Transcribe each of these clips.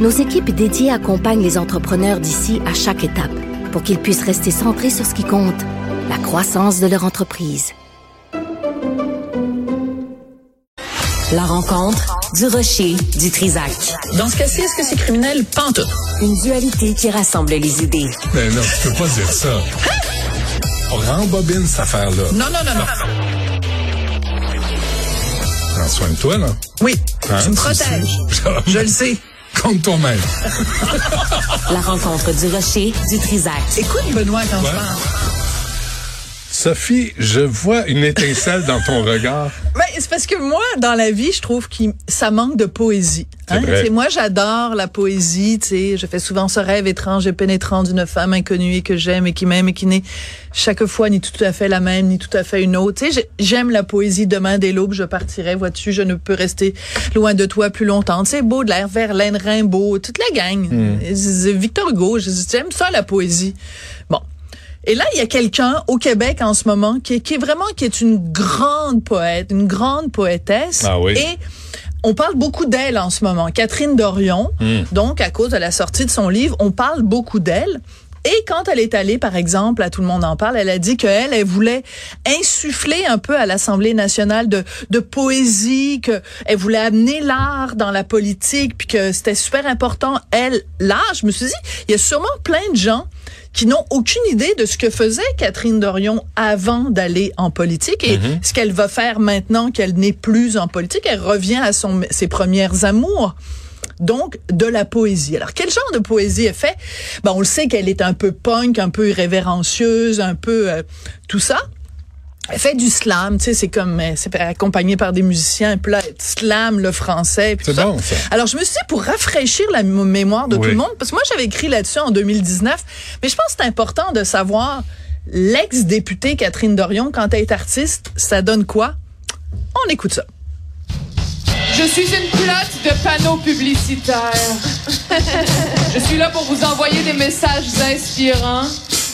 nos équipes dédiées accompagnent les entrepreneurs d'ici à chaque étape pour qu'ils puissent rester centrés sur ce qui compte, la croissance de leur entreprise. La rencontre du rocher du Trisac. Dans ce cas-ci, est-ce que c'est criminel? Pantoute. Une dualité qui rassemble les idées. Mais non, tu peux pas dire ça. On rembobine cette affaire-là. Non, non, non, non. Prends soin de toi, là. Oui, Hein, tu me protèges. Je le sais. Compte toi-même. La rencontre du rocher du Trisac. Écoute, Benoît, quand je Ouais. parle. Sophie, je vois une étincelle dans ton regard. Ben, c'est parce que moi, dans la vie, je trouve que ça manque de poésie. Hein? C'est Moi, j'adore la poésie. Tu sais, je fais souvent ce rêve étrange et pénétrant d'une femme inconnue et que j'aime et qui m'aime et qui n'est chaque fois ni tout à fait la même, ni tout à fait une autre. Tu sais, j'ai- j'aime la poésie. Demain, dès l'aube, je partirai. Vois-tu, je ne peux rester loin de toi plus longtemps. Tu sais, Baudelaire, Verlaine, Rimbaud, toute la gang. C'est Victor Hugo, j'aime ça, la poésie. Bon. Et là, il y a quelqu'un au Québec en ce moment qui est, qui est vraiment qui est une grande poète, une grande poétesse. Ah oui. Et on parle beaucoup d'elle en ce moment. Catherine Dorion, Hmm. donc à cause de la sortie de son livre, on parle beaucoup d'elle. Et quand elle est allée, par exemple, à Tout le monde en parle, elle a dit qu'elle, elle voulait insuffler un peu à l'Assemblée nationale de, de poésie, que elle voulait amener l'art dans la politique, puis que c'était super important. Elle, l'art, je me suis dit, il y a sûrement plein de gens qui n'ont aucune idée de ce que faisait Catherine Dorion avant d'aller en politique et ce qu'elle va faire maintenant qu'elle n'est plus en politique. Elle revient à son, ses premières amours. Donc, de la poésie. Alors, quel genre de poésie elle fait? Ben, on le sait qu'elle est un peu punk, un peu irrévérencieuse, un peu euh, tout ça. Elle fait du slam, tu sais, c'est comme, euh, c'est accompagné par des musiciens, puis là, elle slam le français, C'est bon, ça. Alors, je me suis dit, pour rafraîchir la mémoire de Oui. tout le monde, parce que moi, j'avais écrit là-dessus en 2019, mais je pense que c'est important de savoir, l'ex-députée Catherine Dorion, quand elle est artiste, ça donne quoi? On écoute ça. Je suis une plate de panneaux publicitaires. Je suis là pour vous envoyer des messages inspirants.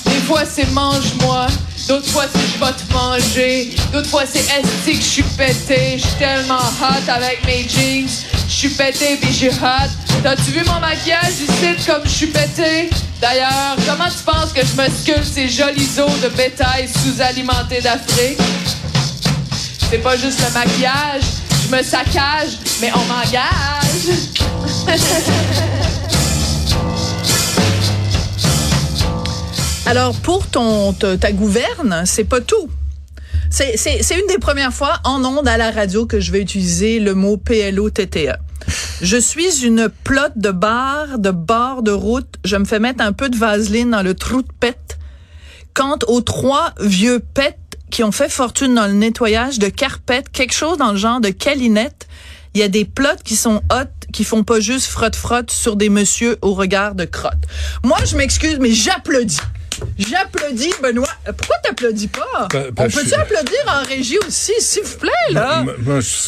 Des fois c'est mange-moi, d'autres fois c'est je vais te manger, d'autres fois c'est est que je suis pété, je suis tellement hot avec mes jeans, je suis pété puis je suis hot. T'as-tu vu mon maquillage ici comme je suis pété? D'ailleurs, comment tu penses que je me sculpte ces jolis os de bétail sous-alimentés d'Afrique? C'est pas juste le maquillage, je me saccage, mais on m'engage. Alors, pour ton, ta, gouverne, c'est pas tout. C'est, une des premières fois en ondes à la radio que je vais utiliser le mot PLO-TTE. Je suis une plotte de bar, de bord de route. Je me fais mettre un peu de vaseline dans le trou de pète. Quant aux trois vieux pets qui ont fait fortune dans le nettoyage de carpettes, quelque chose dans le genre de calinette, il y a des plots qui sont hot, qui font pas juste frotte-frotte sur des messieurs au regard de crotte. Moi, je m'excuse, mais j'applaudis. J'applaudis, Benoît. Euh, Pourquoi t'applaudis pas? Ben, ben, On peut-tu applaudir en régie aussi, s'il vous plaît, là?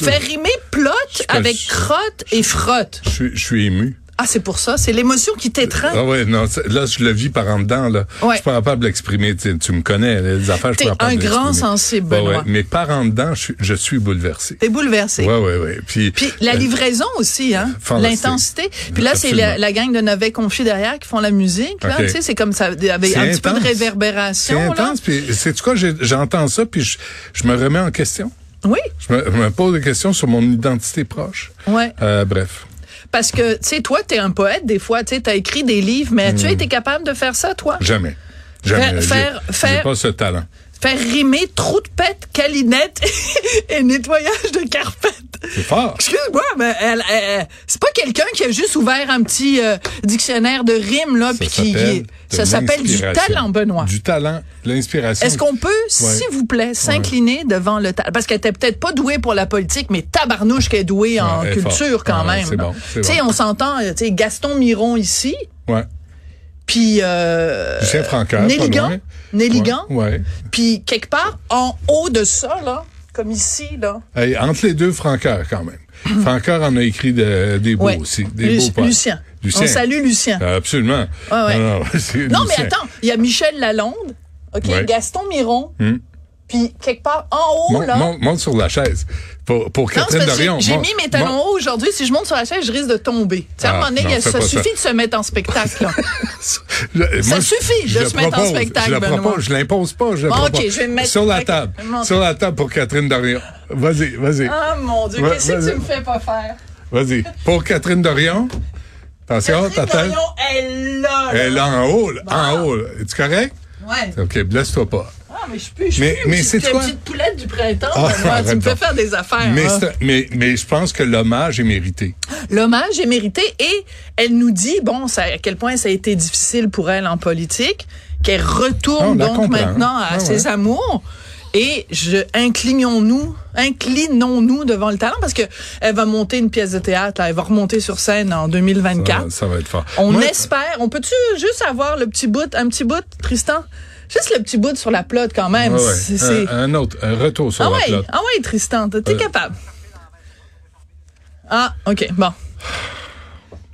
Faire rimer plot avec crotte et frotte. je suis- je suis ému. Ah, c'est pour ça? C'est l'émotion qui t'étreint? Ah ouais, non, c'est- là, je le vis par en dedans, là. Ouais. Je suis pas capable de l'exprimer. Tu, me connais, les affaires, je suis pas capable un de grand sensible, Ouais, ouais. Benoît. Mais par en dedans, je suis, je suis bouleversé. T'es bouleversé. Ouais, ouais, ouais. Puis, Puis la euh, livraison aussi, hein, fantastique. l'intensité. Puis là, c'est la, la gang de Navet Confié derrière qui font la musique. Là, tu sais, c'est comme ça, avec un C'est petit peu de. C'est réverbération. Là. intense. Puis, c'est quoi, j'entends ça, puis je, je me remets en question. Oui, Je me, je me pose des questions sur mon identité proche. ouais. Euh, bref. Parce que, tu sais, toi, t'es un poète, des fois, tu sais, t'as écrit des livres, mais as-tu été capable de faire ça, toi? Jamais. Jamais. Faire- faire- pas ce talent. Faire rimer trou de pète, calinette et nettoyage de carpette. C'est fort. Excuse-moi, mais elle, elle- c'est pas quelqu'un qui a juste ouvert un petit euh, dictionnaire de rimes là, puis qui ça s'appelle du talent, Benoît. Du talent, l'inspiration. Est-ce qu'on peut, s'il vous plaît, s'incliner devant le talent? Parce qu'elle était peut-être pas douée pour la politique, mais tabarnouche qu'elle est douée en Ouais, culture quand même. c'est bon, Tu sais, on s'entend, euh, tu sais, Gaston Miron ici, Ouais. Puis euh, Néligan. Néligan, Ouais. ouais. puis quelque part en haut de ça là, comme ici là. Hey, entre les deux, Francaire, quand même. Francaire en a écrit de- des beaux Ouais. aussi. Des Lu- beaux. Lucien. Lucien. On salue Lucien. Absolument. Ouais, ouais. Non, non, Non, mais attends, il y a Michel Lalonde, OK. Gaston Miron, Hmm. Puis quelque part en haut, Monte, là. monte- monte sur la chaise. Pour, pour Catherine Dorion. j'ai mis mes talons hauts aujourd'hui. Si je monte sur la chaise, je risque de tomber. Tu sais, à un Ah, moment donné, non, ça suffit ça. de se mettre en spectacle. là. Je- Ça suffit de je se mettre en spectacle, Je le Benoît. propose, je l'impose pas, je le Bon, propose. ok, je vais me mettre- Sur la table. Sur la table pour Catherine Dorion. Vas-y, vas-y. Ah, mon Dieu, qu'est-ce que tu me fais pas faire? Vas-y. Pour Catherine Dorion. Attention, Catherine t'attends. Dorion est là. là. Elle est en haut, là. En haut, là. Es-tu correct? Ouais. OK, blesse-toi pas. Ah, mais je plus, je suis Mais- une mais petite, c'est une quoi? petite poulette du printemps. Ah, tu me fais faire des affaires. Mais, hein. mais, mais je pense que l'hommage est mérité. L'hommage est mérité et elle nous dit, bon, ça, à quel point ça a été difficile pour elle en politique, qu'elle retourne la donc comprend. maintenant à Ouais, ses ouais. amours. Et je inclinons-nous, inclinons-nous devant le talent parce que elle va monter une pièce de théâtre, là, elle va remonter sur scène en Ça, 2024. ça va être fort. On Moi, espère. On peut-tu juste avoir le petit bout, un petit bout, Tristan? Juste le petit bout sur la plotte quand même. ouais, ouais. Un, un autre, un retour sur ah la ouais, plate. ah ouais, Tristan, t'es Euh. capable. Ah, ok, bon.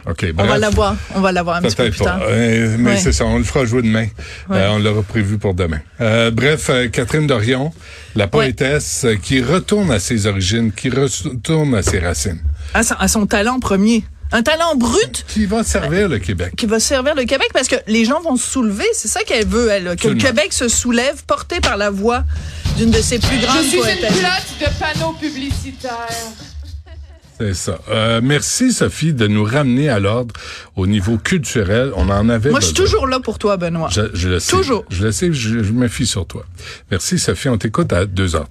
OK, On va bref. l'avoir, on va l'avoir un petit peu plus pas. tard. Euh, mais Ouais. c'est ça, on le fera jouer demain. Ouais. Euh, on l'aura prévu pour demain. Euh, bref, euh, Catherine Dorion, la poétesse euh, qui retourne à ses origines, qui retourne à ses racines, à son, à son talent premier. Un talent brut qui va servir le Québec. qui va servir le Québec parce que les gens vont se soulever. C'est ça qu'elle veut, elle. Que le. Québec se soulève, porté par la voix d'une de ses plus Je grandes suis une plate de panneaux publicitaires. C'est ça. Euh, merci, Sophie, de nous ramener à l'ordre au niveau culturel. On en avait Moi, je suis toujours là pour toi, Benoît. Je, je le sais. Toujours. Je le sais, je, je me fie sur toi. Merci, Sophie. On t'écoute à 2h30.